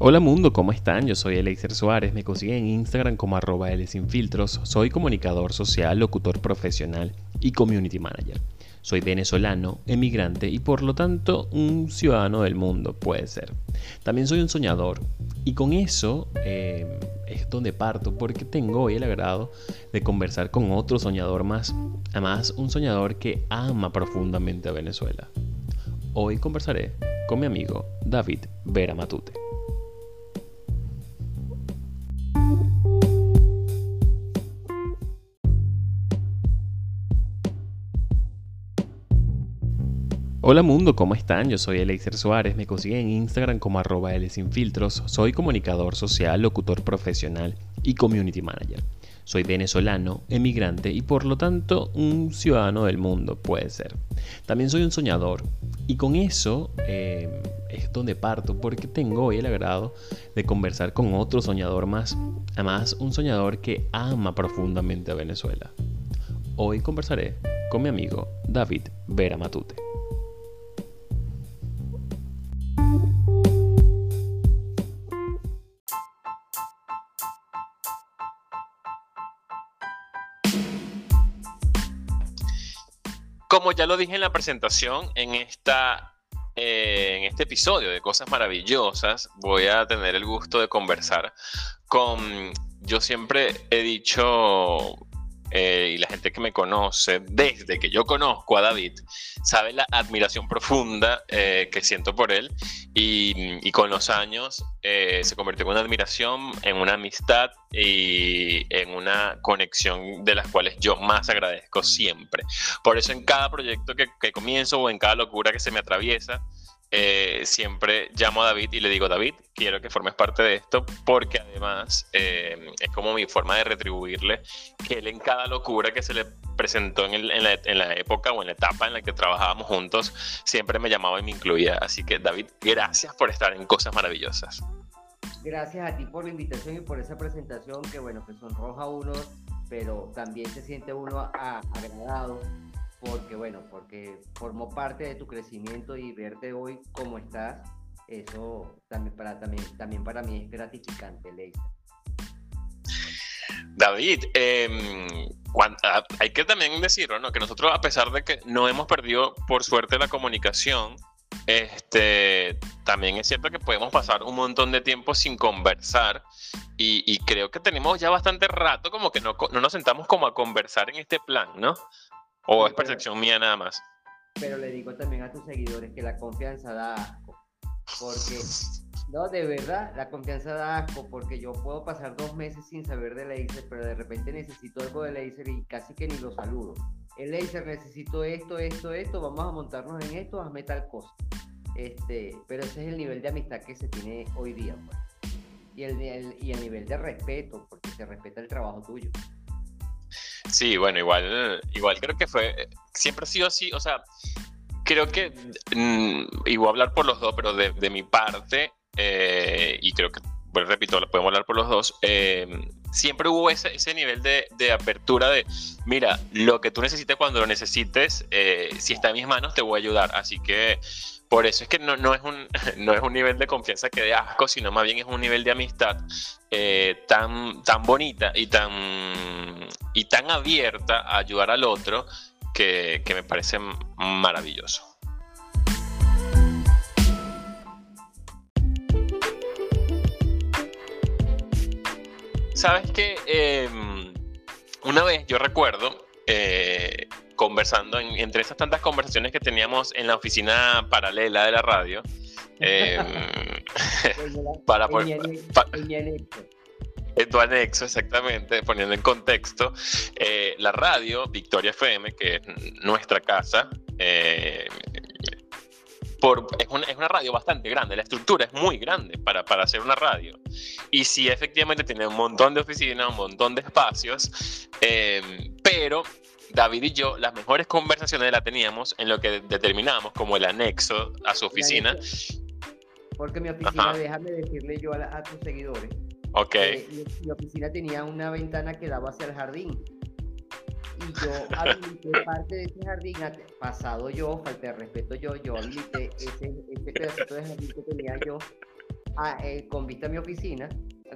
Hola mundo, ¿cómo están? Yo soy Elixir Suárez, me consiguen en Instagram como arroba Filtros. Soy comunicador social, locutor profesional y community manager. Soy venezolano, emigrante y por lo tanto un ciudadano del mundo, puede ser. También soy un soñador y con eso eh, es donde parto porque tengo hoy el agrado de conversar con otro soñador más. Además, un soñador que ama profundamente a Venezuela. Hoy conversaré con mi amigo David Vera Matute. Hola mundo, ¿cómo están? Yo soy Elixir Suárez, me consiguen en Instagram como arroba Filtros. Soy comunicador social, locutor profesional y community manager. Soy venezolano, emigrante y por lo tanto un ciudadano del mundo, puede ser. También soy un soñador y con eso eh, es donde parto porque tengo hoy el agrado de conversar con otro soñador más. Además, un soñador que ama profundamente a Venezuela. Hoy conversaré con mi amigo David Vera Matute. Como ya lo dije en la presentación, en, esta, eh, en este episodio de Cosas Maravillosas, voy a tener el gusto de conversar con, yo siempre he dicho eh, y la gente que me conoce, desde que yo conozco a David, sabe la admiración profunda eh, que siento por él y, con los años eh, se convirtió en una admiración, en una amistad y en una conexión de las cuales yo más agradezco siempre. Por eso en cada proyecto que, que comienzo o en cada locura que se me atraviesa, eh, siempre llamo a David y le digo, David, quiero que formes parte de esto porque además eh, es como mi forma de retribuirle que él en cada locura que se le presentó en, la, época o en la etapa en la que trabajábamos juntos, siempre me llamaba y me incluía. Así que David, gracias por estar en Cosas Maravillosas. Gracias a ti por la invitación y por esa presentación que bueno, que sonroja uno, pero también se siente uno agradado porque bueno, porque formó parte de tu crecimiento y verte hoy como estás, eso también para, también, también para mí es gratificante, Leisa. David, em, hay que también decirlo, ¿no? Que nosotros, a pesar de que no hemos perdido, por suerte, la comunicación, este, también es cierto que podemos pasar un montón de tiempo sin conversar y, creo que tenemos ya bastante rato como que no, no, nos sentamos como a conversar en este plan, ¿no? ¿O es percepción mía nada más? Pero le digo también a tus seguidores que la confianza da asco. Porque, no, de verdad, la confianza da asco porque yo puedo pasar dos meses sin saber de Laser, pero de repente necesito algo de Laser y casi que ni lo saludo. El Laser necesito esto, esto, esto, vamos a montarnos en esto, hazme tal cosa. Este, pero ese es el nivel de amistad que se tiene hoy día. Pues. Y, el, y el nivel de respeto, porque se respeta el trabajo tuyo. Sí, bueno, igual, igual creo que fue, siempre ha sido así, o sea, creo que, mm, y voy a hablar por los dos, pero de, mi parte, eh, y creo que, bueno, repito, podemos hablar por los dos, eh, siempre hubo ese, ese nivel de, de, apertura de, mira, lo que tú necesites cuando lo necesites, eh, si está en mis manos, te voy a ayudar, así que por eso es que no, no, es un, no es un nivel de confianza que de asco, sino más bien es un nivel de amistad eh, tan, tan bonita y tan, y tan abierta a ayudar al otro que, que me parece maravilloso. Sabes que em, una vez yo recuerdo eh, conversando entre esas tantas conversaciones que teníamos en la oficina paralela de la radio. Em, para, en tu anexo, exactamente, poniendo en contexto, eh, la radio, Victoria FM, que es nuestra casa, eh, por, es, una, es, una, radio bastante grande, la estructura es muy grande para, para hacer una radio. Y sí, efectivamente tiene un montón de oficinas, un montón de espacios, eh, pero David y yo, las mejores conversaciones las teníamos en lo que determinamos como el anexo a su oficina. Porque mi oficina, déjame decirle yo a, tus seguidores. Ok. mi, oficina tenía una ventana que daba hacia el jardín. Y yo habilité parte de ese jardín, pasado yo, falta de respeto yo, yo habilité ese, ese pedacito de jardín que tenía yo eh, con vista a mi oficina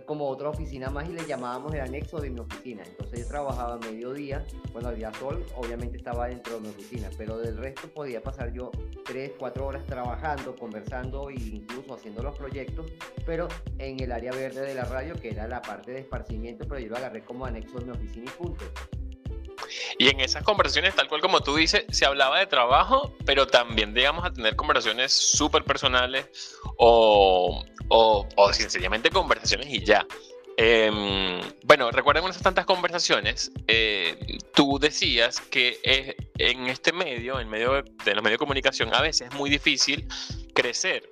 como otra oficina más y le llamábamos el anexo de mi oficina. Entonces yo trabajaba mediodía, bueno, había sol, obviamente estaba dentro de mi oficina, pero del resto podía pasar yo tres, cuatro horas trabajando, conversando e incluso haciendo los proyectos, pero en el área verde de la radio, que era la parte de esparcimiento, pero yo lo agarré como anexo de mi oficina y punto. Y en esas conversaciones, tal cual como tú dices, se hablaba de trabajo, pero también, digamos, a tener conversaciones súper personales o, o, o sencillamente conversaciones y ya. Em, bueno, recuerden esas tantas conversaciones, eh, tú decías que en este medio, en medio de, de los medios de comunicación, a veces es muy difícil crecer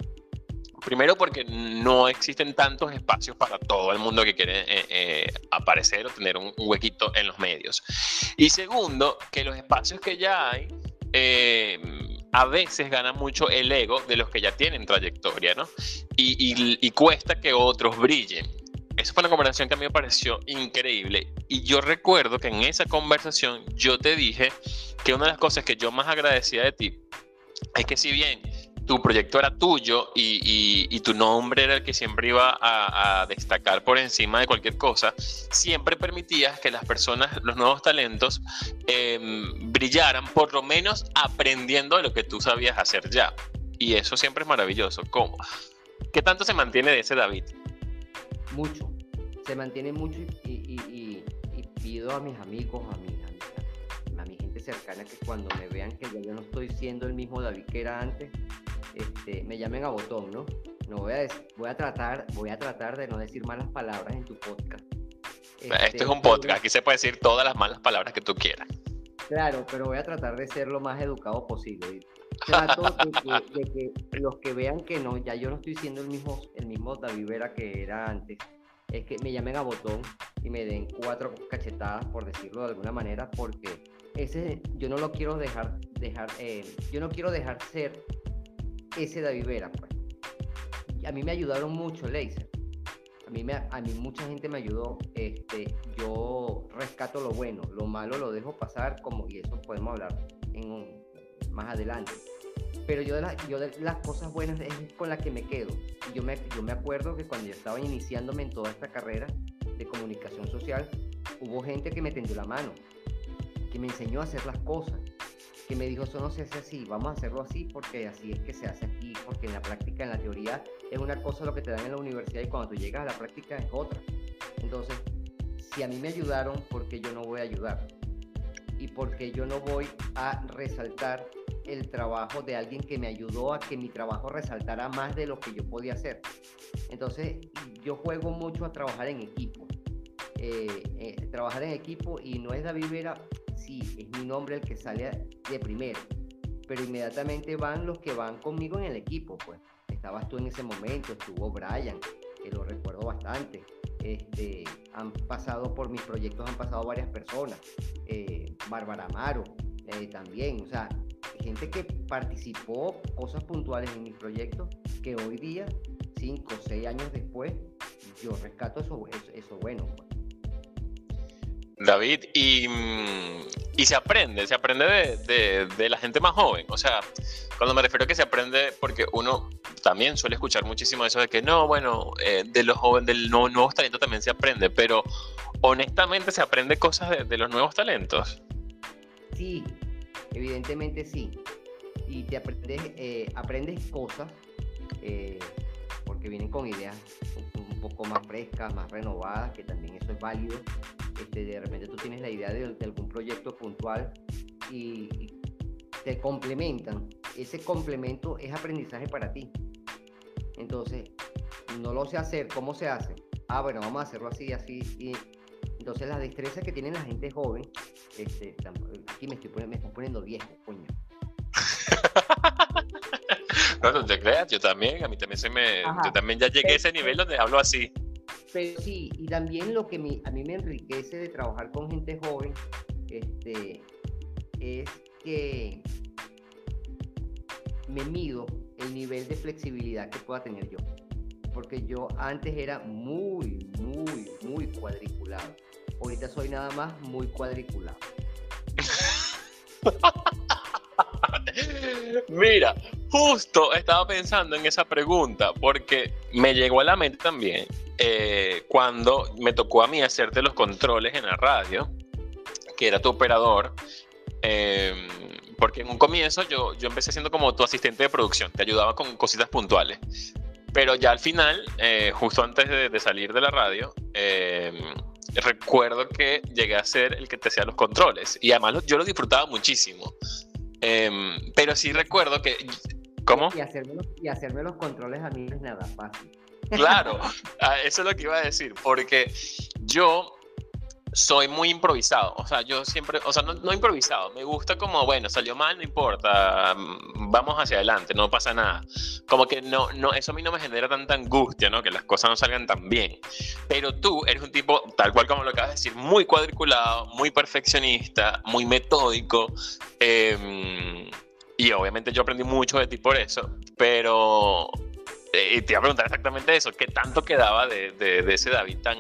Primero porque no existen tantos espacios para todo el mundo que quiere eh, eh, aparecer o tener un, huequito en los medios. Y segundo, que los espacios que ya hay eh, a veces ganan mucho el ego de los que ya tienen trayectoria, ¿no? Y, y cuesta que otros brillen. Esa fue una conversación que a mí me pareció increíble. Y yo recuerdo que en esa conversación yo te dije que una de las cosas que yo más agradecía de ti es que si bien tu proyecto era tuyo y, tu nombre era el que siempre iba a, destacar por encima de cualquier cosa, siempre permitías que las personas, los nuevos talentos, em, brillaran, por lo menos aprendiendo de lo que tú sabías hacer ya. Y eso siempre es maravilloso. ¿Cómo? ¿Qué tanto se mantiene de ese David? Mucho. Se mantiene mucho y, pido a mis amigos, a mi, a mi gente cercana que cuando me vean que yo no estoy siendo el mismo David que era antes, este, me llamen a botón, ¿no? No voy a, voy a tratar, voy a tratar de no decir malas palabras en tu podcast. Esto es este, un podcast, aquí se puede decir todas las malas palabras que tú quieras. Claro, pero voy a tratar de ser lo más educado posible. Trato de que, los que vean que no, ya yo no estoy siendo el mismo, el mismo David Vera que era antes, es que me llamen a botón y me den cuatro cachetadas, por decirlo de alguna manera, porque ese yo no lo quiero dejar, dejar eh, yo no quiero dejar ser ese David Vera, pues. A mí me ayudaron mucho, Laser. A mí, me, a mí mucha gente me ayudó. Este, yo rescato lo bueno, lo malo lo dejo pasar, como, y eso podemos hablar en más adelante. Pero yo de, yo de las cosas buenas es con las que me quedo. Yo me, yo me acuerdo que cuando yo estaba iniciándome en toda esta carrera de comunicación social, hubo gente que me tendió la mano, que me enseñó a hacer las cosas, que me dijo, eso no se hace así, vamos a hacerlo así porque así es que se hace aquí, porque en la práctica, en la teoría, es una cosa lo que te dan en la universidad y cuando tú llegas a la práctica es otra. Entonces, si a mí me ayudaron, ¿por qué yo no voy a ayudar? Y porque yo no voy a resaltar el trabajo de alguien que me ayudó a que mi trabajo resaltara más de lo que yo podía hacer. Entonces, yo juego mucho a trabajar en equipo. Eh, eh, trabajar en equipo y no es David Vera, sí, es mi nombre el que sale de primero, pero inmediatamente van los que van conmigo en el equipo, pues. Estabas tú en ese momento, estuvo Brian, que lo recuerdo bastante. Este, han pasado por mis proyectos, han pasado varias personas. Eh, Bárbara Amaro eh, también, o sea, gente que participó cosas puntuales en mis proyectos que hoy día, cinco o seis años después, yo rescato eso, eso, bueno. Pues. David, y, y, se aprende, se aprende de, de, la gente más joven. O sea, cuando me refiero a que se aprende, porque uno también suele escuchar muchísimo eso de que no, bueno, eh, de los jóvenes, del nuevo, nuevos talentos también se aprende, pero honestamente se aprende cosas de, los nuevos talentos. Sí, evidentemente sí. Y te aprendes, eh, aprendes cosas eh, porque vienen con ideas un poco más frescas, más renovadas, que también eso es válido este, de repente tú tienes la idea de, algún proyecto puntual y, te complementan. Ese complemento es aprendizaje para ti. Entonces, no lo sé hacer, ¿cómo se hace? Ah, bueno, vamos a hacerlo así, así. Entonces, la destreza que tiene la gente joven, este, aquí me estoy, me estoy poniendo viejo, coño. no, no te creas, yo también, a mí también se me, yo también ya llegué a ese nivel donde hablo así. Pero sí, y también lo que a mí me enriquece de trabajar con gente joven este, es que me mido el nivel de flexibilidad que pueda tener yo. Porque yo antes era muy, muy, muy cuadriculado. Ahorita soy nada más muy cuadriculado. Mira, Justo estaba pensando en esa pregunta porque me llegó a la mente también eh, cuando me tocó a mí hacerte los controles en la radio, que era tu operador. Em, porque en un comienzo yo, yo empecé siendo como tu asistente de producción, te ayudaba con cositas puntuales. Pero ya al final, eh, justo antes de, salir de la radio, em, recuerdo que llegué a ser el que te hacía los controles. Y además yo lo disfrutaba muchísimo. Em, pero sí recuerdo que... ¿Cómo? Y hacerme, los, y hacerme los controles a mí no es nada fácil. Claro, eso es lo que iba a decir, porque yo soy muy improvisado, o sea, yo siempre, o sea, no, improvisado, me gusta como, bueno, salió mal, no importa, mm, vamos hacia adelante, no pasa nada. Como que no, no, eso a mí no me genera tanta angustia, ¿no? Que las cosas no salgan tan bien. Pero tú eres un tipo, tal cual como lo acabas de decir, muy cuadriculado, muy perfeccionista, muy metódico. Em, y obviamente yo aprendí mucho de ti por eso, pero eh, te iba a preguntar exactamente eso, ¿qué tanto quedaba de, de, ese David tan,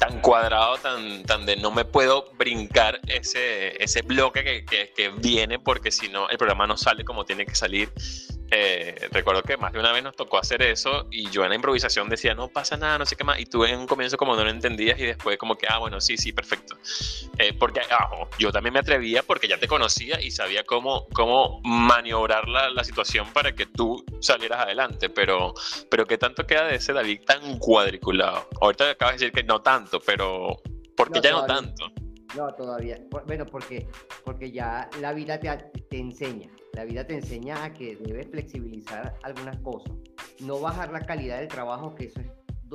tan cuadrado, tan, tan de no me puedo brincar ese, ese bloque que, que, que viene porque si no el programa no sale como tiene que salir? Eh, recuerdo que más de una vez nos tocó hacer eso y yo en la improvisación decía, no pasa nada, no sé qué más, y tú en un comienzo como no lo entendías y después como que, ah, bueno, sí, sí, perfecto. Eh, porque ah, yo también me atrevía porque ya te conocía y sabía cómo, cómo maniobrar la, la, situación para que tú salieras adelante, pero, pero ¿qué tanto queda de ese David tan cuadriculado? Ahorita acabas de decir que no tanto, pero ¿por qué ya no tanto? No, todavía. Bueno, porque, porque ya la vida te, te enseña. La vida te enseña a que debes flexibilizar algunas cosas. No bajar la calidad del trabajo, que eso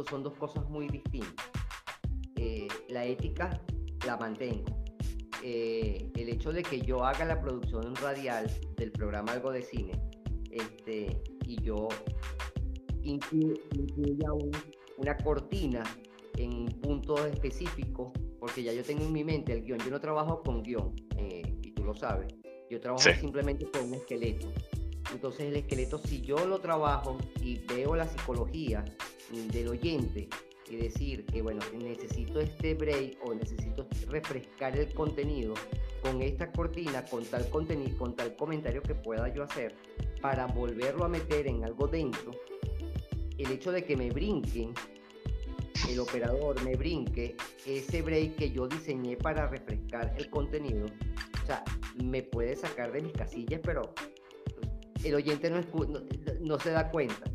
son dos cosas muy distintas. Eh, la ética la mantengo. Eh, el hecho de que yo haga la producción radial del programa Algo de Cine este, y yo incluya una cortina en puntos específicos, porque ya yo tengo en mi mente el guion. Yo no trabajo con guion, eh, y tú lo sabes. Yo trabajo simplemente con un esqueleto. Entonces el esqueleto, si yo lo trabajo y veo la psicología del oyente y decir que, bueno, necesito este break o necesito refrescar el contenido con esta cortina, con tal contenido, con tal comentario que pueda yo hacer para volverlo a meter en algo dentro, el hecho de que me brinquen, el operador me brinque ese break que yo diseñé para refrescar el contenido, sea, me puede sacar de mis casillas, pero el oyente no, se da cuenta.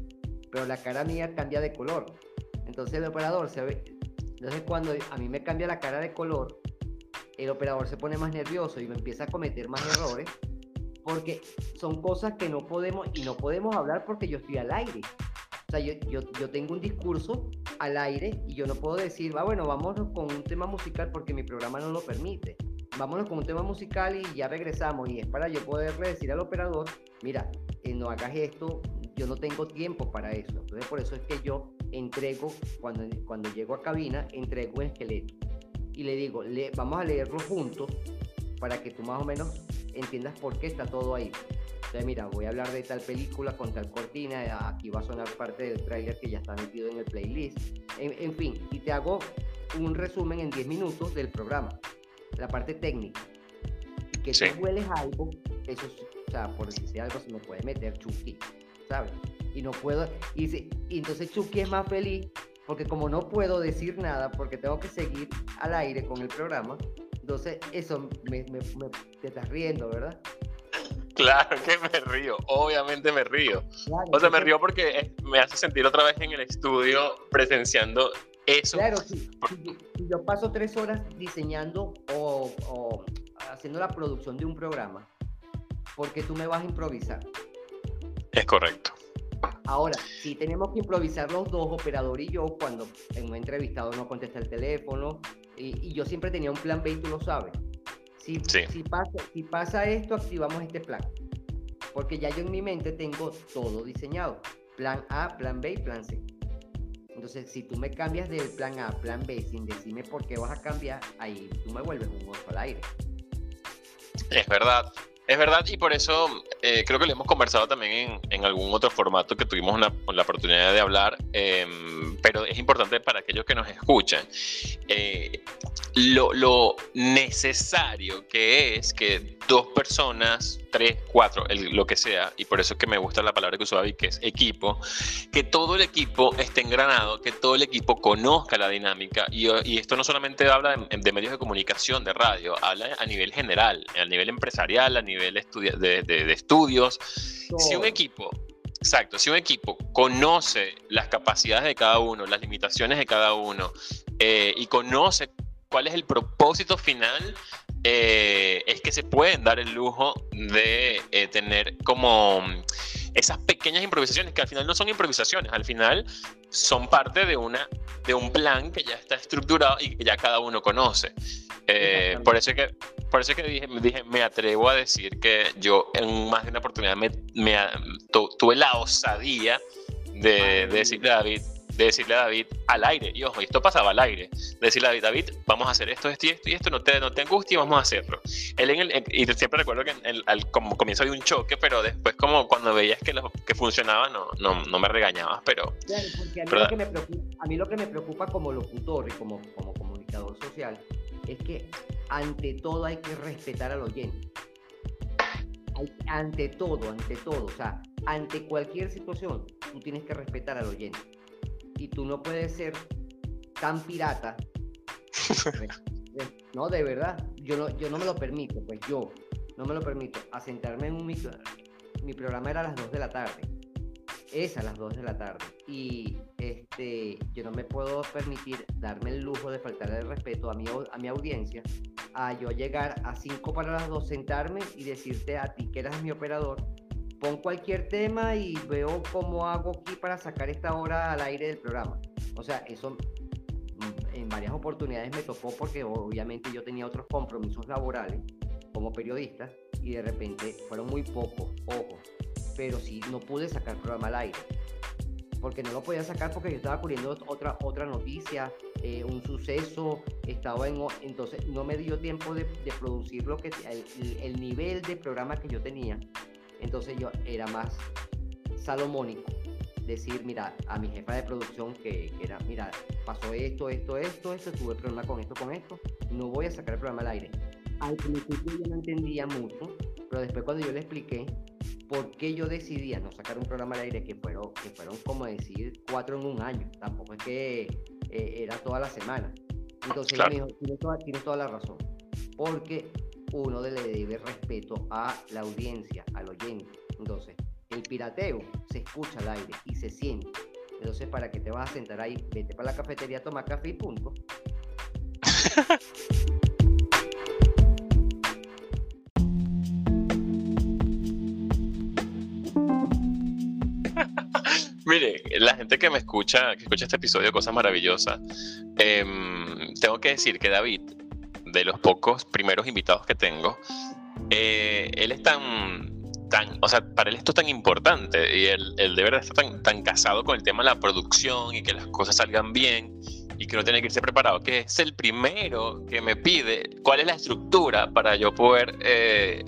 Pero la cara mía cambia de color. Entonces el operador se ve. Entonces cuando a mí me cambia la cara de color, el operador se pone más nervioso y me empieza a cometer más errores. Porque son cosas que no podemos y no podemos hablar porque yo estoy al aire. O sea, yo, tengo un discurso al aire y yo no puedo decir, va, bueno, vamos con un tema musical porque mi programa no lo permite vámonos con un tema musical y ya regresamos. Y es para yo poderle decir al operador, mira, eh, no hagas esto, yo no tengo tiempo para eso. Entonces por eso es que yo entrego, cuando, cuando llego a cabina, entrego un esqueleto. Y le digo, vamos a leerlo juntos para que tú más o menos entiendas por qué está todo ahí. Entonces, mira, voy a hablar de tal película con tal cortina, aquí va a sonar parte del tráiler que ya está metido en el playlist. En, en, fin, y te hago un resumen en 10 minutos del programa la parte técnica. Que si hueles algo, eso, o sea, por decirse algo, se me puede meter Chucky, ¿sabes? Y no puedo, y, entonces Chucky es más feliz porque como no puedo decir nada porque tengo que seguir al aire con el programa, entonces eso me, te estás riendo, ¿verdad? Claro que me río, obviamente me río. o sea, me río porque me hace sentir otra vez en el estudio presenciando eso. Claro, si, yo paso tres horas diseñando o, haciendo la producción de un programa, porque tú me vas a improvisar. Es correcto. Ahora, si tenemos que improvisar los dos, operador y yo, cuando en un entrevistado no contesta el teléfono, y, yo siempre tenía un plan B y tú lo sabes. Si, si, pasa, si pasa esto, activamos este plan. Porque ya yo en mi mente tengo todo diseñado. Plan A, plan B y plan C. Entonces, si tú me cambias del plan A a plan B sin decirme por qué vas a cambiar, ahí tú me vuelves un oso al aire. Es verdad. Es verdad, y por eso eh, creo que lo hemos conversado también en, algún otro formato que tuvimos la oportunidad de hablar, em, pero es importante para aquellos que nos escuchan. Eh, lo, lo, necesario que es que dos personas tres, cuatro, lo que sea, y por eso es que me gusta la palabra que usó David, que es equipo, que todo el equipo esté engranado, que todo el equipo conozca la dinámica, y, esto no solamente habla de, medios de comunicación, de radio, habla a nivel general, a nivel empresarial, a nivel de, estudios. Si un equipo Exacto, si un equipo conoce las capacidades de cada uno, las limitaciones de cada uno eh, y conoce cuál es el propósito final, eh, es que se pueden dar el lujo de eh, tener como esas pequeñas improvisaciones, que al final no son improvisaciones, al final son parte de, una, de un plan que ya está estructurado y que ya cada uno conoce. por eso es que por eso que dije, dije, me atrevo a decir que yo en más de una oportunidad me, tuve la osadía de, decirle a David, de decirle a David al aire, y ojo, esto pasaba al aire, de decirle a David, David, vamos a hacer esto, esto y esto, y esto, no te, no te angusties, vamos a hacerlo. Él en el, y siempre recuerdo que al como comienzo había un choque, pero después como cuando veías que, lo, que funcionaba, no, no, no me regañabas, pero... Claro, porque a mí, lo que me preocupa, a mí lo que me preocupa como locutor y como, como comunicador social es que ante todo hay que respetar al oyente. ante todo, ante todo, o sea, ante cualquier situación, tú tienes que respetar al oyente. Y tú no puedes ser tan pirata. no, de verdad, yo no, yo no me lo permito, pues yo no me lo permito. A sentarme en un micro. Mi programa era a las 2 de la tarde es a las 2 de la tarde. Y este, yo no me puedo permitir darme el lujo de faltarle el respeto a mi, a mi audiencia, a yo llegar a 5 para las 2, sentarme y decirte a ti que eras mi operador, pon cualquier tema y veo cómo hago aquí para sacar esta hora al aire del programa. O sea, eso mm, en varias oportunidades me tocó porque obviamente yo tenía otros compromisos laborales como periodista y de repente fueron muy pocos, ojo, pero sí no pude sacar el programa al aire. Porque no lo podía sacar porque yo estaba cubriendo otra, otra noticia, eh, un suceso, estaba en... Entonces no me dio tiempo de, producir lo que, el, nivel de programa que yo tenía. Entonces yo era más salomónico. Decir, mira, a mi jefa de producción que, que era, mira, pasó esto, esto, esto, esto, tuve problema con esto, con esto, no voy a sacar el programa al aire. Al principio yo no entendía mucho, pero después cuando yo le expliqué, por qué yo decidía no sacar un programa al aire que fueron, que fueron como decir cuatro en un año. Tampoco es que eh, era toda la semana. Entonces me dijo, tienes toda, la razón. Porque uno le debe respeto a la audiencia, al oyente. Entonces, el pirateo se escucha al aire y se siente. Entonces, ¿para qué te vas a sentar ahí? Vete para la cafetería, toma café y punto. Mire, la gente que me escucha, que escucha este episodio Cosas Maravillosas, em, tengo que decir que David, de los pocos primeros invitados que tengo, eh, él es tan, tan, o sea, para él esto es tan importante y él, él de verdad está tan, tan casado con el tema de la producción y que las cosas salgan bien y que no tiene que irse preparado, que es el primero que me pide cuál es la estructura para yo poder eh,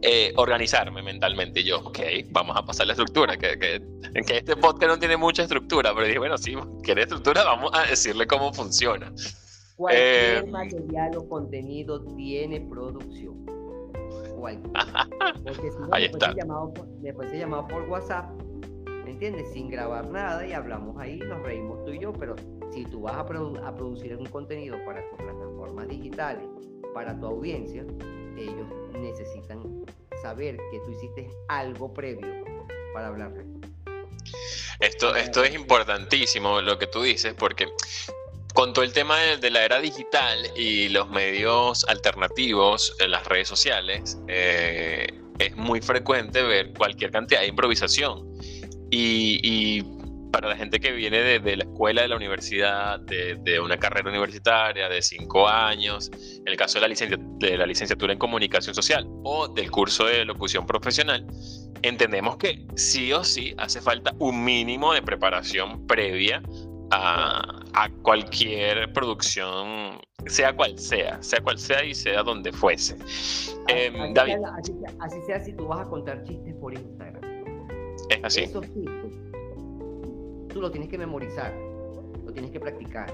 eh, organizarme mentalmente. Y yo, ok, vamos a pasar la estructura, que, que, que, este podcast no tiene mucha estructura, pero dije, bueno, si quiere estructura, vamos a decirle cómo funciona. Cualquier eh, material o contenido tiene producción. Porque si no, Ahí está. Llamado, después he llamado por WhatsApp ¿me entiendes? Sin grabar nada y hablamos ahí, nos reímos tú y yo, pero si tú vas a, a producir un contenido para tus plataformas digitales, para tu audiencia, ellos necesitan saber que tú hiciste algo previo para hablar. Esto, esto es importantísimo lo que tú dices, porque con todo el tema de, la era digital y los medios alternativos en las redes sociales, eh, es muy frecuente ver cualquier cantidad de improvisación. Y, para la gente que viene de, la escuela, de la universidad, de, una carrera universitaria de cinco años, en el caso de la, de la licenciatura en comunicación social o del curso de locución profesional, entendemos que sí o sí hace falta un mínimo de preparación previa a, cualquier producción, sea cual sea, sea cual sea y sea donde fuese. Em, David. así, sea si tú vas a contar chistes por Instagram. Es así. Esos chistes, tú lo tienes que memorizar, lo tienes que practicar,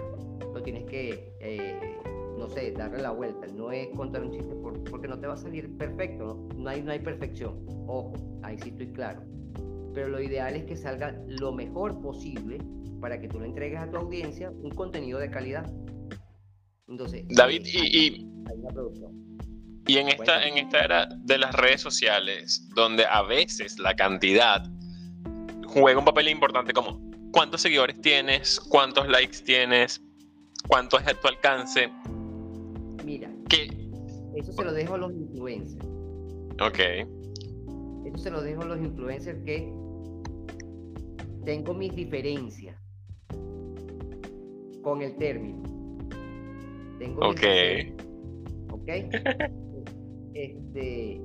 lo tienes que, eh, no sé, darle la vuelta. No es contar un chiste por, porque no te va a salir perfecto, no, hay, no hay perfección. Ojo, ahí sí estoy claro. Pero lo ideal es que salga lo mejor posible para que tú le entregues a tu audiencia un contenido de calidad. Entonces, David, y, y, en esta, en esta era de las redes sociales, donde a veces la cantidad juega un papel importante como cuántos seguidores tienes, cuántos likes tienes, cuánto es tu alcance. Mira, eso se lo dejo a los influencers. Ok. Eso se lo dejo a los influencers que tengo mis diferencias con el término. Tengo ok. ok. este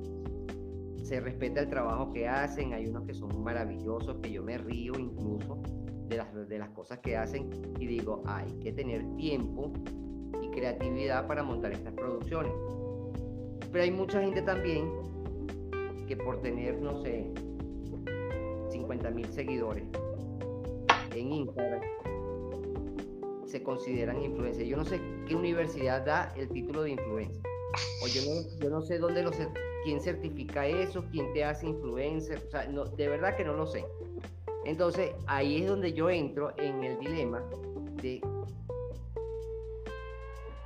se respeta el trabajo que hacen, hay unos que son maravillosos, que yo me río incluso de las, de las cosas que hacen y digo, hay que tener tiempo y creatividad para montar estas producciones. Pero hay mucha gente también que por tener, no sé, 50 mil seguidores en Instagram, se consideran influencers. Yo no sé qué universidad da el título de influencer. O yo no, yo no sé dónde lo quién certifica eso, quién te hace influencer. O sea, no, de verdad que no lo sé. Entonces, ahí es donde yo entro en el dilema de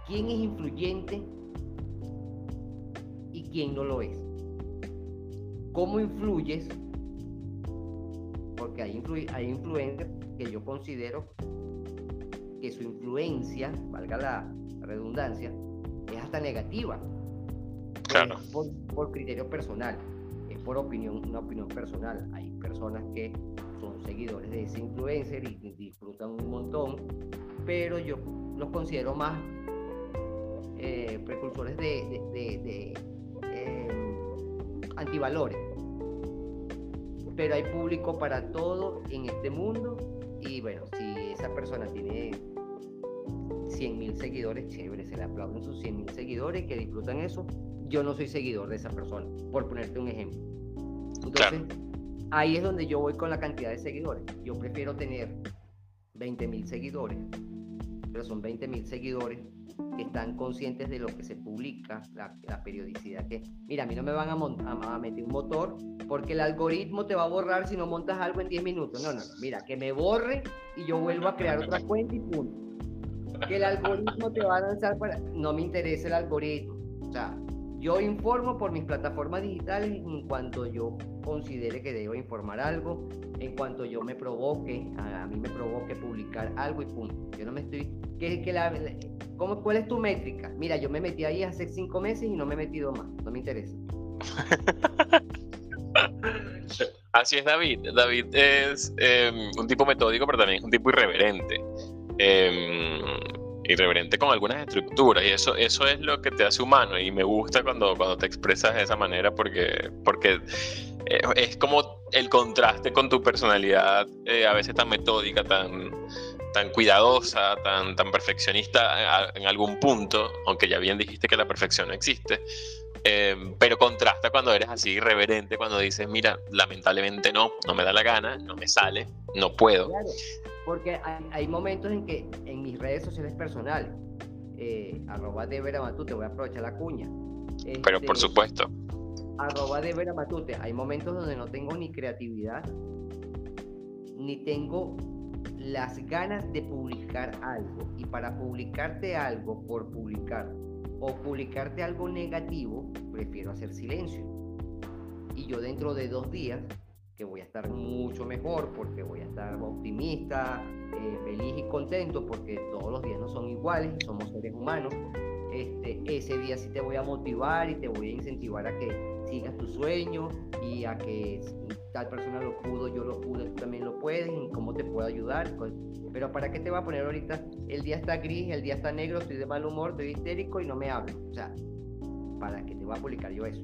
quién es influyente y quién no lo es. ¿Cómo influyes? Porque hay, hay influencers que yo considero que su influencia, valga la redundancia, es hasta negativa. Claro. Por, por, criterio personal, es por opinión, una opinión personal. Hay personas que son seguidores de ese influencer y disfrutan un montón, pero yo los considero más eh, precursores de, de, eh, antivalores. Pero hay público para todo en este mundo y bueno, si esa persona tiene 100 mil seguidores, chévere, se le aplauden sus 100 mil seguidores que disfrutan eso. Yo no soy seguidor de esa persona, por ponerte un ejemplo. Entonces, ahí es donde yo voy con la cantidad de seguidores. Yo prefiero tener 20 mil seguidores, pero son 20 mil seguidores que están conscientes de lo que se publica, la, periodicidad que, mira, a mí no me van a, meter un motor porque el algoritmo te va a borrar si no montas algo en 10 minutos. No, no, no, mira, que me borre y yo vuelvo a crear otra cuenta y punto. Que el algoritmo te va a lanzar para... No me interesa el algoritmo. O sea, yo informo por mis plataformas digitales en cuanto yo considere que debo informar algo, en cuanto yo me provoque, a, mí me provoque publicar algo y punto. Yo no me estoy... ¿qué, qué la, ¿cómo, ¿Cuál es tu métrica? Mira, yo me metí ahí hace cinco meses y no me he metido más, no me interesa. Así es David. David es em, un tipo metódico, pero también es un tipo irreverente. Eh, irreverente con algunas estructuras y eso, eso es lo que te hace humano y me gusta cuando, cuando te expresas de esa manera porque, porque eh, es como el contraste con tu personalidad eh, a veces tan metódica, tan, tan cuidadosa, tan, tan perfeccionista en, algún punto, aunque ya bien dijiste que la perfección no existe. Eh, pero contrasta cuando eres así irreverente, cuando dices, mira, lamentablemente no, no me da la gana, no me sale, no puedo. Porque hay, momentos en que en mis redes sociales personales, eh, arroba de Matute, voy a aprovechar la cuña. Pero por este, supuesto. Arroba de Matute, hay momentos donde no tengo ni creatividad, ni tengo las ganas de publicar algo. Y para publicarte algo por publicar o publicarte algo negativo, prefiero hacer silencio. Y yo dentro de dos días que voy a estar mucho mejor, porque voy a estar optimista, eh, feliz y contento, porque todos los días no son iguales, somos seres humanos. Este, ese día sí te voy a motivar y te voy a incentivar a que sigas tu sueño y a que tal persona lo pudo, yo lo pude, tú también lo puedes y cómo te puedo ayudar. Pues, pero ¿para qué te voy a poner ahorita? El día está gris, el día está negro, estoy de mal humor, estoy histérico y no me hablo. O sea, ¿para qué te voy a publicar yo eso?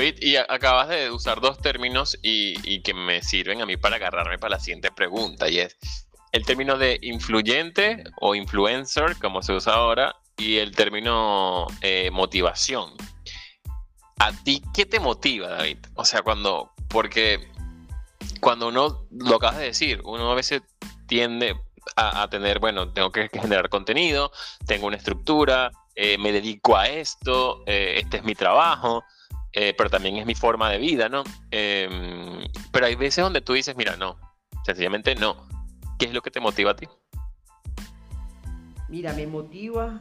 David, y acabas de usar dos términos y, que me sirven a mí para agarrarme para la siguiente pregunta, y es el término de influyente o influencer, como se usa ahora, y el término eh, motivación. ¿a ti qué te motiva, David? O sea, cuando, porque cuando uno, lo acabas de decir, uno a veces tiende a, tener, bueno, tengo que, generar contenido, tengo una estructura, eh, me dedico a esto, eh, este es mi trabajo, eh, pero también es mi forma de vida, ¿no? Em, pero hay veces donde tú dices, mira, no, sencillamente no. ¿Qué es lo que te motiva a ti? Mira, me motiva,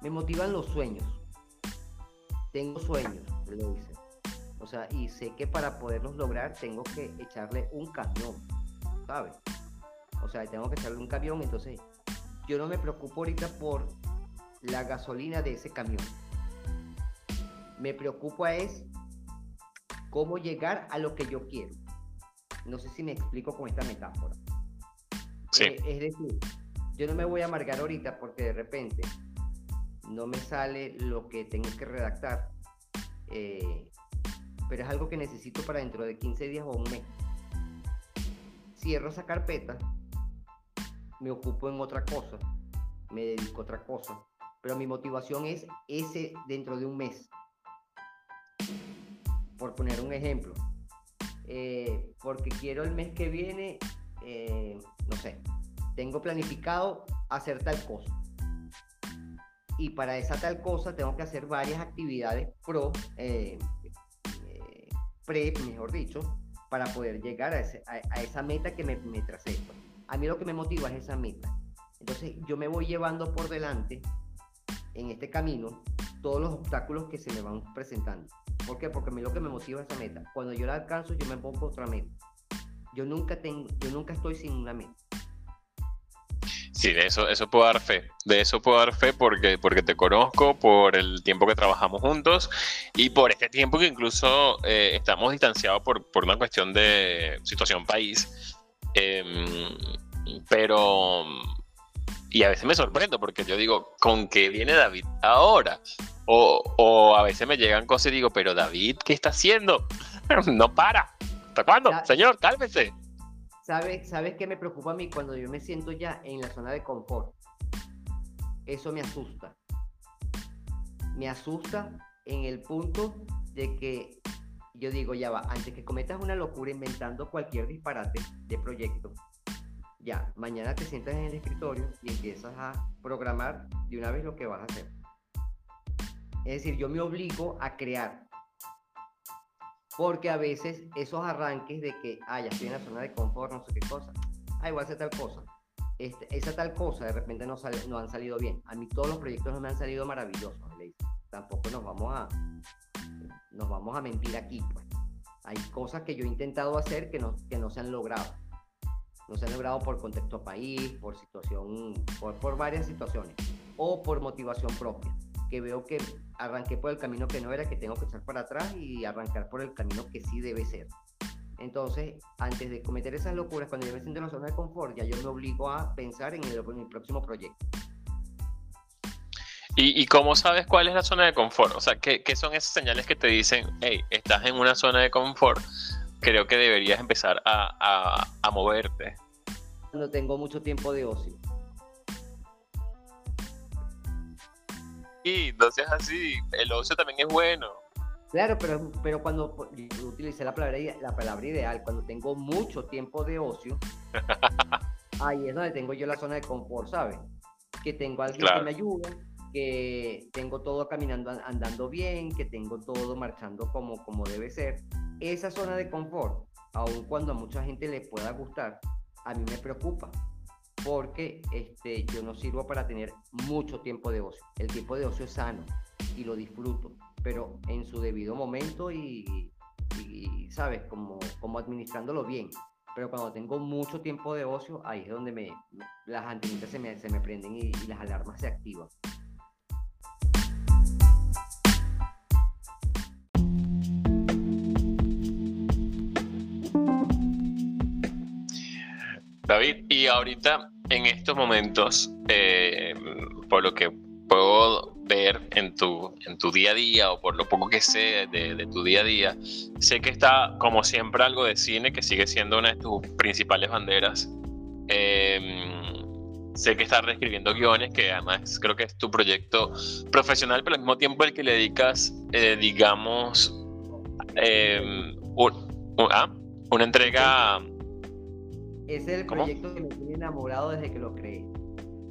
me motivan los sueños. Tengo sueños, lo dice. O sea, y sé que para poderlos lograr tengo que echarle un camión, ¿sabes? O sea, tengo que echarle un camión, entonces yo no me preocupo ahorita por la gasolina de ese camión. Me preocupa es cómo llegar a lo que yo quiero. No sé si me explico con esta metáfora. Sí. Eh, es decir, yo no me voy a amargar ahorita porque de repente no me sale lo que tengo que redactar. Eh, pero es algo que necesito para dentro de 15 días o un mes. Cierro esa carpeta, me ocupo en otra cosa, me dedico a otra cosa, pero mi motivación es ese dentro de un mes. Por poner un ejemplo, eh, porque quiero el mes que viene, eh, no sé, tengo planificado hacer tal cosa. Y para esa tal cosa tengo que hacer varias actividades pro, eh, pre, mejor dicho, para poder llegar a, esa meta que me, me tracé. A mí lo que me motiva es esa meta. Entonces yo me voy llevando por delante en este camino todos los obstáculos que se me van presentando. ¿Por qué? Porque a mí lo que me motiva es esa meta. Cuando yo la alcanzo, yo me pongo otra meta. Yo nunca tengo, yo nunca estoy sin una meta. Sí, de eso, eso puedo dar fe. De eso puedo dar fe porque, porque te conozco, por el tiempo que trabajamos juntos y por este tiempo que incluso eh, estamos distanciados por, por, una cuestión de situación país. Em, pero. Y a veces me sorprendo porque yo digo, ¿con qué viene David ahora? O, o a veces me llegan cosas y digo, pero David, ¿qué está haciendo? no para. ¿Hasta cuándo? Señor, cálmese. ¿Sabes sabe qué me preocupa a mí cuando yo me siento ya en la zona de confort? Eso me asusta. Me asusta en el punto de que yo digo, ya va, antes que cometas una locura inventando cualquier disparate de proyecto, ya, mañana te sientas en el escritorio y empiezas a programar de una vez lo que vas a hacer. Es decir, yo me obligo a crear porque a veces esos arranques de que, ah, ya estoy en la zona de confort, no sé qué cosa, ah, igual hace tal cosa. Este, esa tal cosa de repente no, han salido bien. A mí todos los proyectos no me han salido maravillosos, Tampoco nos vamos a, nos vamos a mentir aquí, pues. Hay cosas que yo he intentado hacer que no, se han logrado. No se han logrado por contexto país, por situación, por varias situaciones, o por motivación propia que veo que arranqué por el camino que no era, que tengo que echar para atrás y arrancar por el camino que sí debe ser. Entonces, antes de cometer esas locuras, cuando yo me siento en la zona de confort, ya yo me obligo a pensar en el, mi próximo proyecto. ¿Y, ¿Y, cómo sabes cuál es la zona de confort? O sea, ¿qué, ¿qué, son esas señales que te dicen, hey, estás en una zona de confort, creo que deberías empezar a, a, a moverte? Cuando tengo mucho tiempo de ocio. Sí, no seas así. El ocio también es bueno. Claro, pero, pero cuando utilicé la palabra, la palabra ideal, cuando tengo mucho tiempo de ocio, ahí es donde tengo yo la zona de confort, ¿sabes? Que tengo alguien que me ayuda, que tengo todo caminando, andando bien, que tengo todo marchando como, como debe ser. Esa zona de confort, aun cuando a mucha gente le pueda gustar, a mí me preocupa porque este, yo no sirvo para tener mucho tiempo de ocio. El tiempo de ocio es sano y lo disfruto, pero en su debido momento y, ¿sabes? Como, como administrándolo bien. Pero cuando tengo mucho tiempo de ocio, ahí es donde me, las antenitas se me, se me prenden y, y las alarmas se activan. David, y ahorita en estos momentos, eh, por lo que puedo ver en tu, en tu día a día o por lo poco que sé de, tu día a día, sé que está como siempre algo de cine que sigue siendo una de tus principales banderas. Em, sé que estás reescribiendo guiones, que además creo que es tu proyecto profesional, pero al mismo tiempo el que le dedicas, eh, digamos, em, ah, una entrega... Es el proyecto que me tiene enamorado desde que lo creé.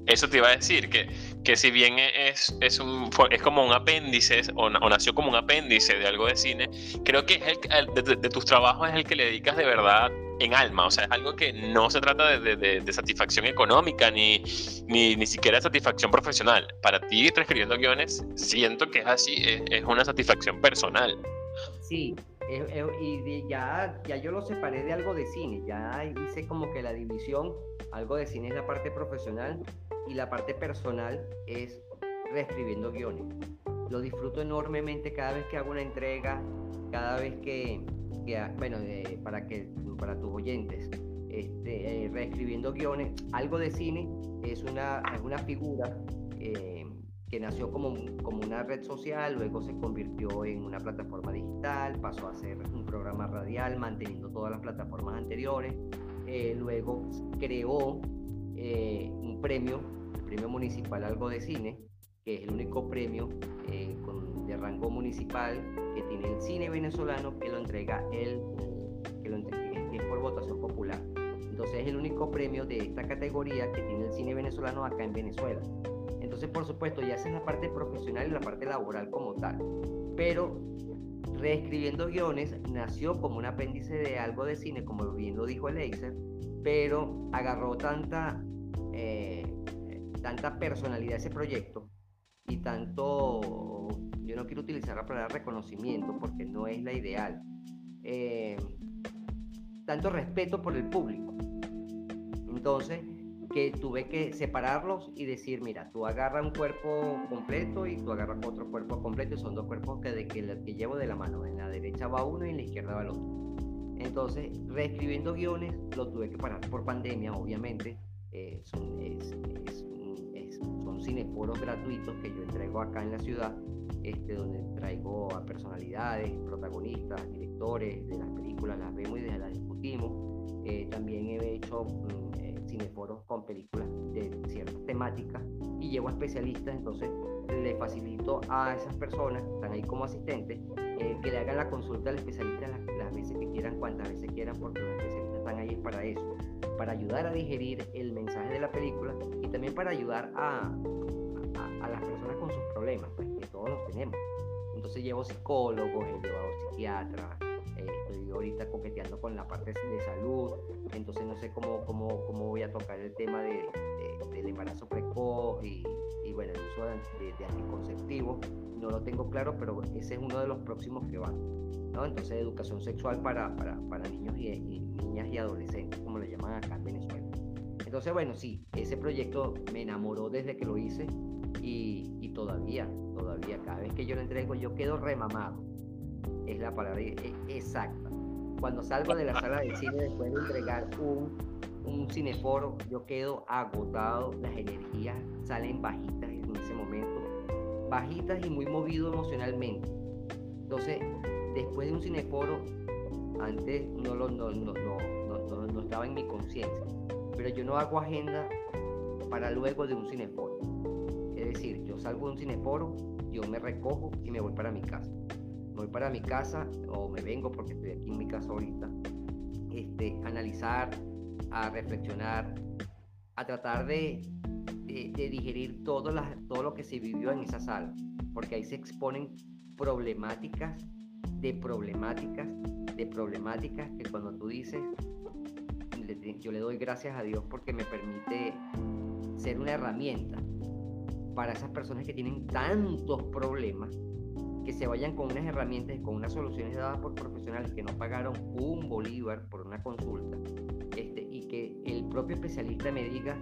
Eso te iba a decir, que, que si bien es, es, un, es como un apéndice, o, nació como un apéndice de algo de cine, creo que es el, de, tus trabajos es el que le dedicas de verdad en alma, o sea, es algo que no se trata de, de satisfacción económica ni, ni, ni, siquiera de satisfacción profesional. Para ti, escribiendo guiones, siento que es así, es, es una satisfacción personal. Sí, y ya, ya yo lo separé de algo de cine, ya hice como que la división, algo de cine es la parte profesional y la parte personal es reescribiendo guiones. Lo disfruto enormemente cada vez que hago una entrega, cada vez que, bueno, para, que, para tus oyentes, este, eh, reescribiendo guiones, algo de cine es una, una figura eh, que nació como, como una red social, luego se convirtió en una plataforma digital, pasó a ser un programa radial manteniendo todas las plataformas anteriores, eh, luego creó eh, un premio, el premio municipal Algo de Cine, que es el único premio eh, de rango municipal que tiene el cine venezolano que lo entrega el, que lo entrega, es por votación popular. Entonces es el único premio de esta categoría que tiene el cine venezolano acá en Venezuela. Entonces, por supuesto, ya es la parte profesional y la parte laboral como tal. Pero reescribiendo guiones nació como un apéndice de algo de cine, como bien lo dijo el Eiser, pero agarró tanta eh, tanta personalidad ese proyecto y tanto, yo no quiero utilizar la palabra reconocimiento porque no es la ideal, eh, tanto respeto por el público. Entonces, que tuve que separarlos y decir, mira, tú agarras un cuerpo completo y tú agarras otro cuerpo completo y son dos cuerpos que, de, que, que llevo de la mano. En la derecha va uno y en la izquierda va el otro. Entonces, reescribiendo guiones, lo tuve que parar por pandemia, obviamente, eh, son, cineforos gratuitos que yo entrego acá en la ciudad, este, donde traigo a personalidades, protagonistas, directores de las películas, las vemos y las discutimos. Eh, también he hecho mm, cineforos con películas de ciertas temáticas y llevo especialistas, entonces le facilito a esas personas que están ahí como asistentes que le hagan la consulta al especialista las, veces que quieran, cuantas veces quieran, porque los especialistas están ahí para eso para ayudar a digerir el mensaje de la película y también para ayudar a, a, las personas con sus problemas, pues, que todos los tenemos. Entonces llevo psicólogos, he llevado psiquiatras, eh, estoy ahorita coqueteando con la parte de salud, entonces no sé cómo, cómo, cómo voy a tocar el tema de, del embarazo precoz y, y, bueno, el uso de, de, anticonceptivos, no lo tengo claro, pero ese es uno de los próximos que van. ¿no? Entonces, educación sexual para, para, para niños y, y, niñas y adolescentes, como le llaman acá en Venezuela. Entonces, bueno, sí, ese proyecto me enamoró desde que lo hice y, y todavía, todavía, cada vez que yo lo entrego, yo quedo remamado es la palabra e, exacta. Cuando salgo de la sala de cine después de entregar un, un cineforo, yo quedo agotado, las energías salen bajitas en ese momento, bajitas y muy movido emocionalmente. Entonces, después de un cineforo, antes no, lo, no, no, no, no estaba en mi conciencia, pero yo no hago agenda para luego de un cineforo. Es decir, yo salgo de un cineforo, yo me recojo y me voy para mi casa voy para mi casa o me vengo porque estoy aquí en mi casa ahorita, este, analizar, a reflexionar, a tratar de, digerir todo lo que se vivió en esa sala, porque ahí se exponen problemáticas de problemáticas de problemáticas que cuando tú dices, yo le doy gracias a Dios porque me permite ser una herramienta para esas personas que tienen tantos problemas que se vayan con unas herramientas, con unas soluciones dadas por profesionales que no pagaron un bolívar por una consulta, este, y que el propio especialista me diga,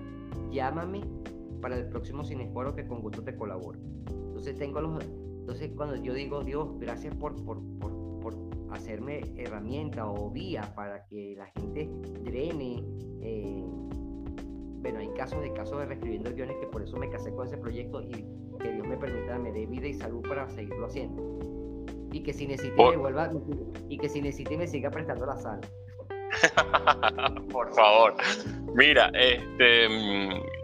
llámame para el próximo cineforo que con gusto te colaboro. Entonces tengo los, entonces cuando yo digo Dios, gracias por, por, por, hacerme herramienta o vía para que la gente drene. Eh, bueno, hay casos de casos de reescribiendo guiones que por eso me casé con ese proyecto y que Dios me permita, me dé vida y salud para seguirlo haciendo. Y que si necesite me vuelva, y que si necesite me siga prestando la sal. Por favor. Mira, este,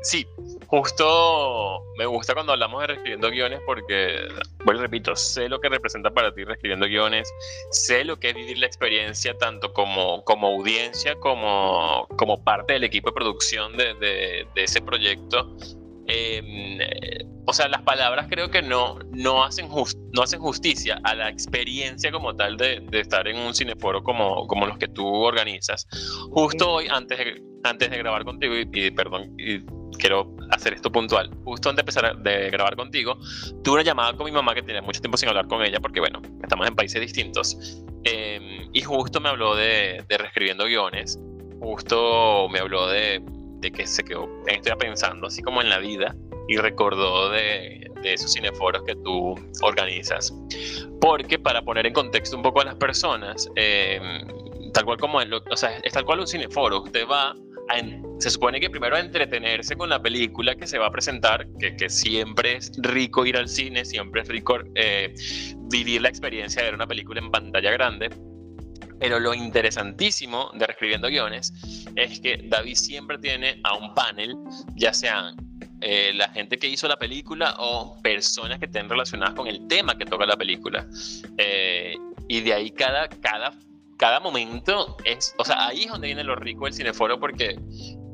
sí, justo me gusta cuando hablamos de reescribiendo guiones porque, bueno, repito, sé lo que representa para ti reescribiendo guiones, sé lo que es vivir la experiencia tanto como, como audiencia como, como parte del equipo de producción de, de, de ese proyecto Em, o sea, las palabras creo que no, no, hacen no hacen justicia a la experiencia como tal de, de, estar en un cineforo como, como los que tú organizas. Justo hoy, antes de, antes de grabar contigo, y, perdón, y quiero hacer esto puntual, justo antes de empezar de grabar contigo, tuve una llamada con mi mamá que tenía mucho tiempo sin hablar con ella, porque bueno, estamos en países distintos, em, y justo me habló de, de reescribiendo guiones, justo me habló de de que se quedó estoy pensando así como en la vida y recordó de, de, esos cineforos que tú organizas. Porque para poner en contexto un poco a las personas, eh, tal cual como es, o sea, es tal cual un cineforo, usted va a, se supone que primero a entretenerse con la película que se va a presentar, que, que siempre es rico ir al cine, siempre es rico eh, vivir la experiencia de ver una película en pantalla grande, pero lo interesantísimo de Reescribiendo Guiones es que David siempre tiene a un panel, ya sean eh, la gente que hizo la película o personas que estén relacionadas con el tema que toca la película. Eh, y de ahí cada, cada, cada momento es, o sea, ahí es donde viene lo rico del cineforo porque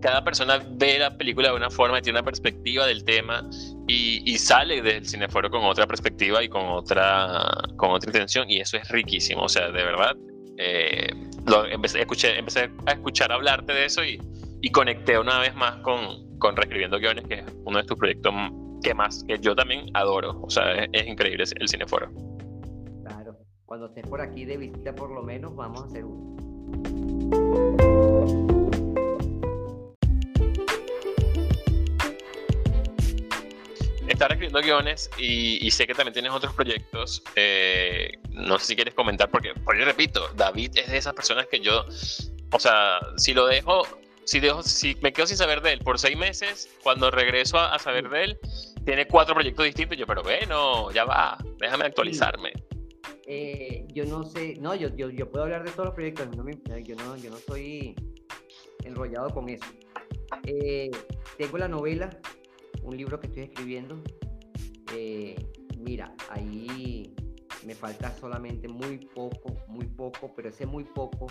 cada persona ve la película de una forma tiene una perspectiva del tema y, y, sale del cineforo con otra perspectiva y con otra, con otra intención y eso es riquísimo, o sea, de verdad eh, lo, empecé, escuché, empecé a escuchar hablarte de eso y, y conecté una vez más con, con Reescribiendo Guiones, que es uno de tus proyectos que más, que yo también adoro. O sea, es, increíble el Cineforo. Claro, cuando estés por aquí de visita por lo menos, vamos a hacer uno. estás escribiendo guiones y, sé que también tienes otros proyectos. Eh, no sé si quieres comentar, porque, yo repito, David es de esas personas que yo, o sea, si lo dejo, si, dejo, si me quedo sin saber de él por seis meses, cuando regreso a, saber de él, tiene cuatro proyectos distintos. Yo, pero bueno, ya va, déjame actualizarme. Eh, yo no sé, no, yo, yo, yo, puedo hablar de todos los proyectos, no yo, no, yo no soy enrollado con eso. Eh, tengo la novela un libro que estoy escribiendo. Eh, mira, ahí me falta solamente muy poco, muy poco, pero ese muy poco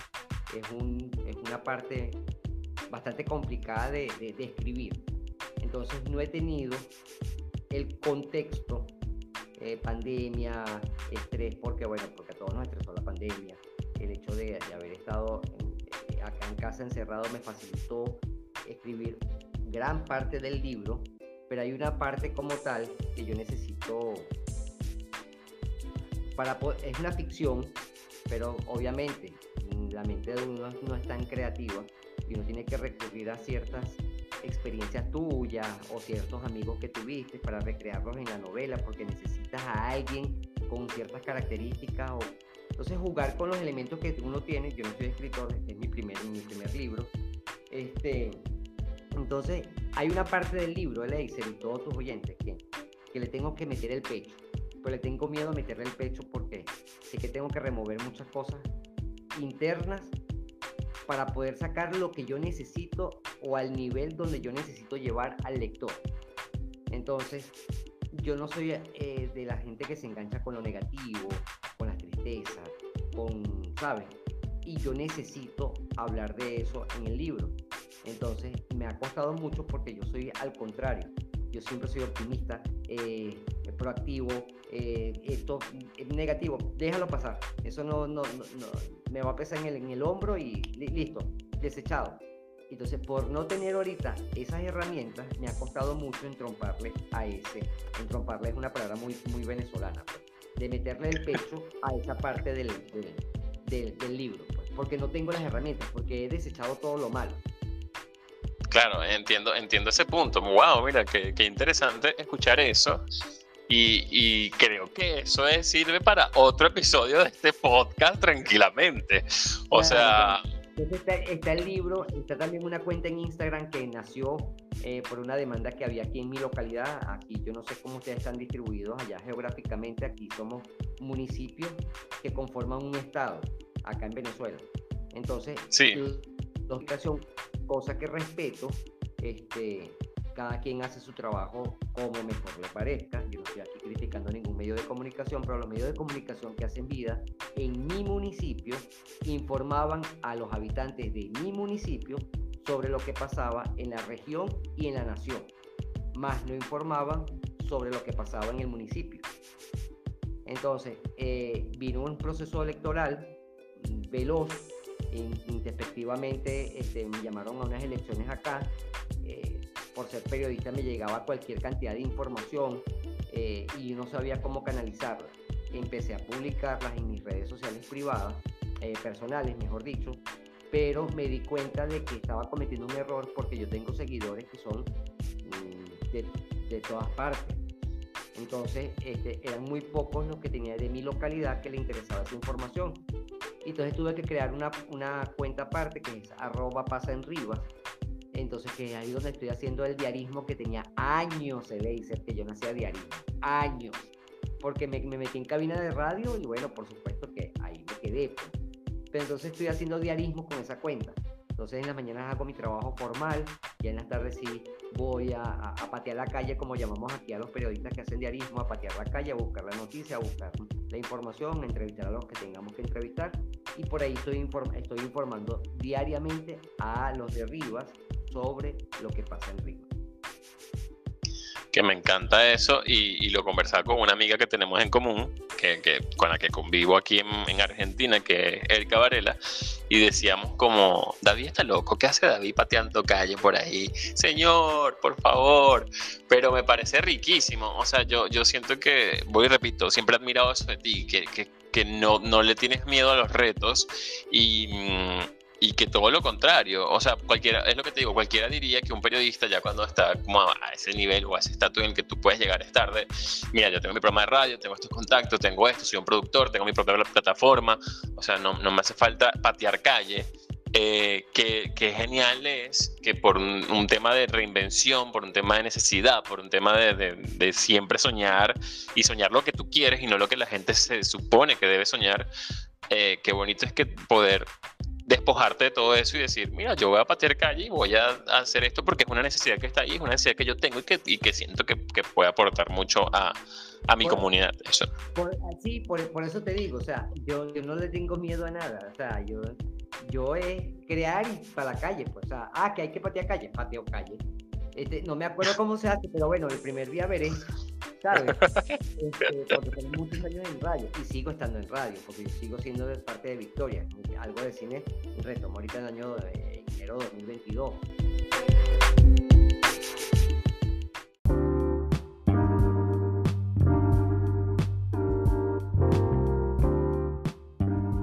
es, un, es una parte bastante complicada de, de, escribir. Entonces no he tenido el contexto, eh, pandemia, estrés, porque bueno, porque a todos nos estresó la pandemia. El hecho de, haber estado eh, acá en casa encerrado me facilitó escribir gran parte del libro pero hay una parte como tal que yo necesito es una ficción, pero obviamente la mente de uno no es tan creativa y uno tiene que recurrir a ciertas experiencias tuyas o ciertos amigos que tuviste para recrearlos en la novela porque necesitas a alguien con ciertas características o entonces jugar con los elementos que uno tiene yo no soy escritor este es mi primer mi primer libro este entonces, hay una parte del libro, Eleiser y todos tus oyentes, que le tengo que meter el pecho. Pues le tengo miedo a meterle el pecho porque sé que tengo que remover muchas cosas internas para poder sacar lo que yo necesito o al nivel donde yo necesito llevar al lector. Entonces, yo no soy eh, de la gente que se engancha con lo negativo, con la tristeza, con, ¿sabes? Y yo necesito hablar de eso en el libro. Entonces me ha costado mucho porque yo soy al contrario. Yo siempre soy optimista, eh, proactivo, eh, esto es negativo, déjalo pasar. Eso no, no, no, me va a pesar en el, en el hombro y listo, desechado. Entonces, por no tener ahorita esas herramientas, me ha costado mucho entromparle a ese. Entromparle es una palabra muy, muy venezolana, pues, de meterle el pecho a esa parte del, del, del, libro, pues, porque no tengo las herramientas, porque he desechado todo lo malo. Claro, entiendo, entiendo ese punto. Wow, mira, qué, qué interesante escuchar eso. Y, y, creo que eso es, sirve para otro episodio de este podcast tranquilamente. O sea... Está, está, el libro, está también una cuenta en Instagram que nació eh, por una demanda que había aquí en mi localidad. Aquí yo no sé cómo ustedes están distribuidos allá geográficamente. Aquí somos municipios que conforman un estado, acá en Venezuela. Entonces, sí. la cosa que respeto, este, cada quien hace su trabajo como mejor le parezca. Yo no estoy aquí criticando ningún medio de comunicación, pero los medios de comunicación que hacen vida en mi municipio informaban a los habitantes de mi municipio sobre lo que pasaba en la región y en la nación, más no informaban sobre lo que pasaba en el municipio. Entonces, eh, vino un proceso electoral veloz, introspectivamente este, me llamaron a unas elecciones acá, eh, por ser periodista me llegaba cualquier cantidad de información eh, y no sabía cómo canalizarla. Empecé a publicarlas en mis redes sociales privadas, personales mejor dicho, pero me di cuenta de que estaba cometiendo un error porque yo tengo seguidores que son mm, de, de todas partes. Entonces, este, eran muy pocos los que tenía de mi localidad que le interesaba esa información. Entonces tuve que crear una, una cuenta aparte que es arroba pasa en Rivas. Entonces, que ahí donde estoy haciendo el diarismo que tenía años, se dice que yo no hacía diarismo. Años. Porque me, me, metí en cabina de radio y bueno, por supuesto que ahí me quedé. Pues. Pero entonces estoy haciendo diarismo con esa cuenta. Entonces en las mañanas hago mi trabajo formal y en las tardes sí voy a, patear la calle, como llamamos aquí a los periodistas que hacen diarismo, a patear la calle, a buscar la noticia, a buscar la información, a entrevistar a los que tengamos que entrevistar. Y por ahí estoy, informando diariamente a los de Rivas sobre lo que pasa en Rivas que me encanta eso y, lo conversaba con una amiga que tenemos en común, que, con la que convivo aquí en, Argentina, que es Erika Varela, y decíamos como, David está loco, ¿qué hace David pateando calle por ahí? Señor, por favor, pero me parece riquísimo, o sea, yo, yo siento que, voy y repito, siempre he admirado eso de ti, que, que, que no, no le tienes miedo a los retos y mm, y que todo lo contrario, o sea, cualquiera, es lo que te digo, cualquiera diría que un periodista ya cuando está como a, ese nivel o a ese estatus en el que tú puedes llegar es tarde, mira, yo tengo mi programa de radio, tengo estos contactos, tengo esto, soy un productor, tengo mi propia plataforma, o sea, no, no me hace falta patear calle, eh, que, que, genial es que por un, tema de reinvención, por un tema de necesidad, por un tema de, de, de, siempre soñar y soñar lo que tú quieres y no lo que la gente se supone que debe soñar, eh, qué bonito es que poder despojarte de todo eso y decir, mira, yo voy a patear calle y voy a hacer esto porque es una necesidad que está ahí, es una necesidad que yo tengo y que, y que siento que, que, puede aportar mucho a, a mi comunidad. Eso. Por, sí, por, por, eso te digo, o sea, yo, yo no le tengo miedo a nada, o sea, yo, yo es crear para la calle, pues, o sea, ah, que hay que patear calle, pateo calle. Este, no me acuerdo cómo se hace, pero bueno, el primer día veré, ¿sabes? Este, porque tengo muchos años en radio y sigo estando en radio, porque sigo siendo parte de Victoria. Algo de cine retomo ahorita en el año de enero 2022.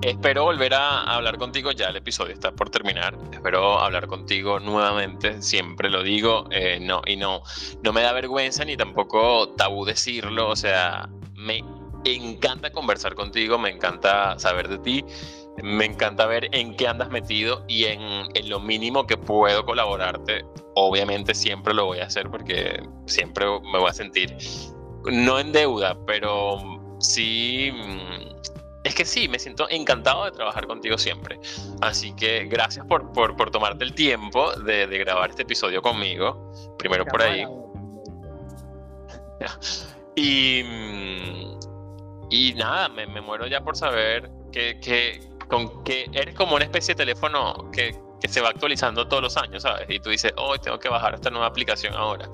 Espero volver a hablar contigo, ya el episodio está por terminar, espero hablar contigo nuevamente, siempre lo digo, eh, no, y no, no me da vergüenza ni tampoco tabú decirlo, o sea, me encanta conversar contigo, me encanta saber de ti, me encanta ver en qué andas metido y en, en, lo mínimo que puedo colaborarte. Obviamente siempre lo voy a hacer porque siempre me voy a sentir, no en deuda, pero sí es que sí, me siento encantado de trabajar contigo siempre. Así que gracias por, por, por tomarte el tiempo de, de, grabar este episodio conmigo. Primero por ahí. Y, y nada, me, me, muero ya por saber que, que, con que eres como una especie de teléfono que, que se va actualizando todos los años, ¿sabes? Y tú dices, hoy tengo que bajar esta nueva aplicación ahora.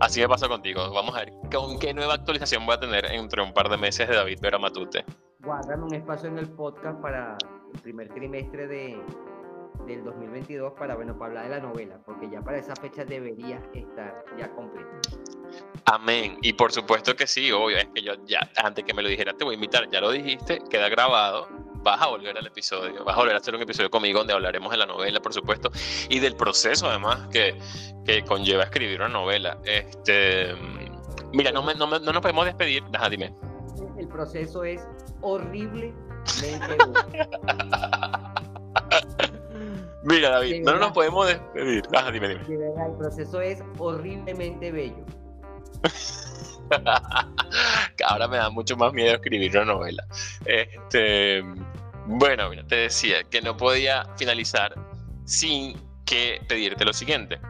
Así me pasa contigo. Vamos a ver con qué nueva actualización voy a tener entre un par de meses de David Vera Matute guardan un espacio en el podcast para el primer trimestre de, del 2022 para, bueno, para hablar de la novela, porque ya para esa fecha debería estar ya completo. Amén. Y por supuesto que sí, obvio, es que yo ya, antes que me lo dijera, te voy a invitar, ya lo dijiste, queda grabado, vas a volver al episodio, vas a volver a hacer un episodio conmigo donde hablaremos de la novela, por supuesto, y del proceso además que, que conlleva escribir una novela. Este, mira, no, me, no, no nos podemos despedir, Ajá, dime el proceso es horriblemente Mira, David, no nos podemos despedir. Ajá, dime, dime. el proceso es horriblemente bello. Ahora me da mucho más miedo escribir una novela. Este, bueno, mira, te decía que no podía finalizar sin que pedirte lo siguiente.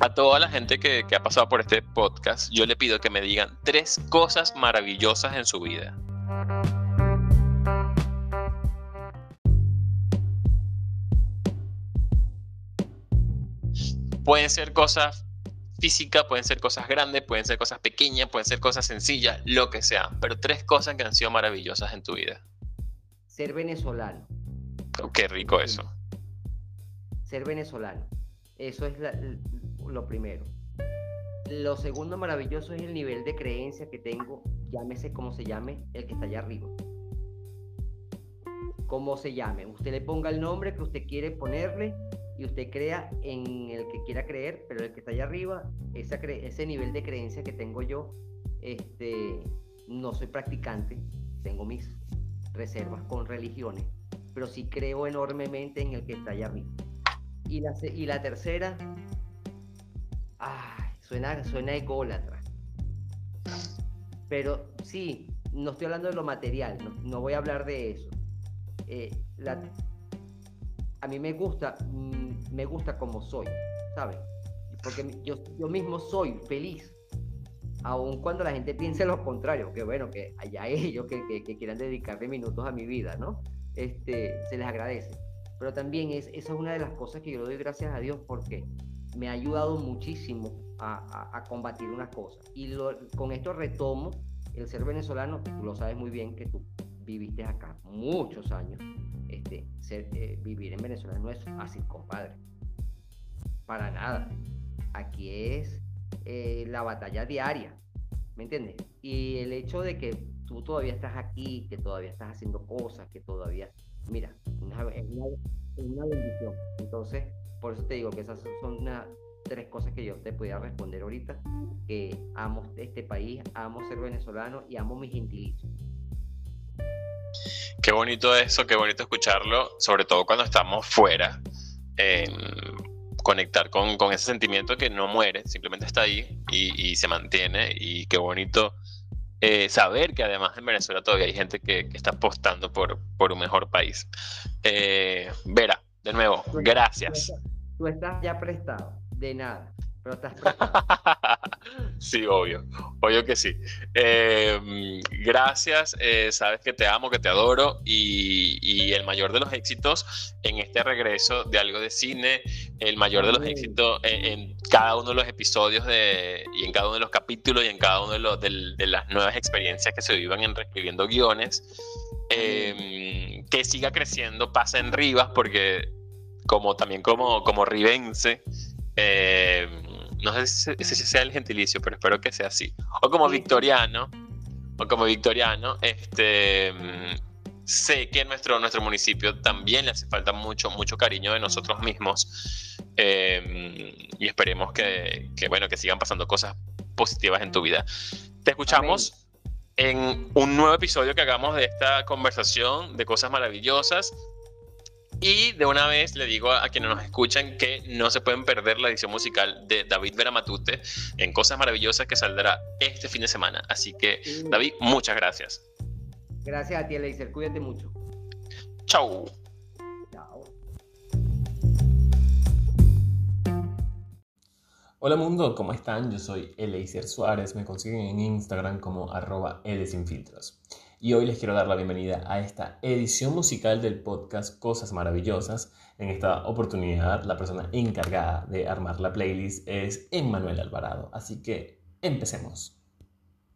A toda la gente que, que ha pasado por este podcast, yo le pido que me digan tres cosas maravillosas en su vida. Pueden ser cosas físicas, pueden ser cosas grandes, pueden ser cosas pequeñas, pueden ser cosas sencillas, lo que sea. Pero tres cosas que han sido maravillosas en tu vida. Ser venezolano. Oh, qué rico eso. Ser venezolano. Eso es lo primero. Lo segundo maravilloso es el nivel de creencia que tengo, llámese como se llame, el que está allá arriba. Como se llame. Usted le ponga el nombre que usted quiere ponerle y usted crea en el que quiera creer, pero el que está allá arriba, esa ese nivel de creencia que tengo yo, este, no soy practicante, tengo mis reservas con religiones, pero sí creo enormemente en el que está allá arriba. Y la, tercera, ay, suena, suena ególatra. Pero sí, no estoy hablando de lo material, no, voy a hablar de eso. Eh, a mí me gusta, mm, me gusta como soy, ¿sabes? Porque yo, yo mismo soy feliz, aun cuando la gente piense lo contrario, que bueno, que allá ellos que, que, quieran dedicarle minutos a mi vida, ¿no? Este, se les agradece. Pero también es, esa es una de las cosas que yo le doy gracias a Dios porque me ha ayudado muchísimo a, combatir unas cosas. Y con esto retomo el ser venezolano, tú lo sabes muy bien que tú viviste acá muchos años este, eh, vivir en Venezuela no es fácil, compadre. Para nada. Aquí es eh, la batalla diaria, ¿me entiendes? Y el hecho de que tú todavía estás aquí, que todavía estás haciendo cosas, que todavía, mira, es una, bendición. Entonces, por eso te digo que esas son una, tres cosas que yo te podía responder ahorita, que amo este país, amo ser venezolano y amo mi gentilicio. Qué bonito eso, qué bonito escucharlo, sobre todo cuando estamos fuera. conectar con, ese sentimiento que no muere, simplemente está ahí y, se mantiene. Y qué bonito eh, saber que además en Venezuela todavía hay gente que, está apostando por, por, un mejor país. Eh, Vera, de nuevo, gracias. tú estás ya prestado, de nada. Pero sí, obvio, obvio que sí. Em, gracias, eh, sabes que te amo, que te adoro y, el mayor de los éxitos en este regreso de algo de cine, el mayor de los éxitos en, cada uno de los episodios de, y en cada uno de los capítulos y en cada uno de, los, de, las nuevas experiencias que se vivan en reescribiendo guiones. Em, que siga creciendo, pasa en Rivas, porque como también como, como ribense, eh, no sé si, sea el gentilicio, pero espero que sea así. O como victoriano, o como victoriano, este, sé que nuestro, nuestro municipio también le hace falta mucho, mucho cariño de nosotros mismos. Em, y esperemos que, bueno, que sigan pasando cosas positivas en tu vida. Te escuchamos en un nuevo episodio que hagamos de esta conversación de cosas maravillosas. Y de una vez le digo a, quienes nos escuchan que no se pueden perder la edición musical de David Veramatute en Cosas Maravillosas que saldrá este fin de semana. Así que, David, muchas gracias. Gracias a ti, Eleiser. Cuídate mucho. Chau. Hola mundo, ¿cómo están? Yo soy Eleiser Suárez, me consiguen en Instagram como arroba Filtros y hoy les quiero dar la bienvenida a esta edición musical del podcast Cosas Maravillosas. En esta oportunidad, la persona encargada de armar la playlist es Emmanuel Alvarado. Así que empecemos.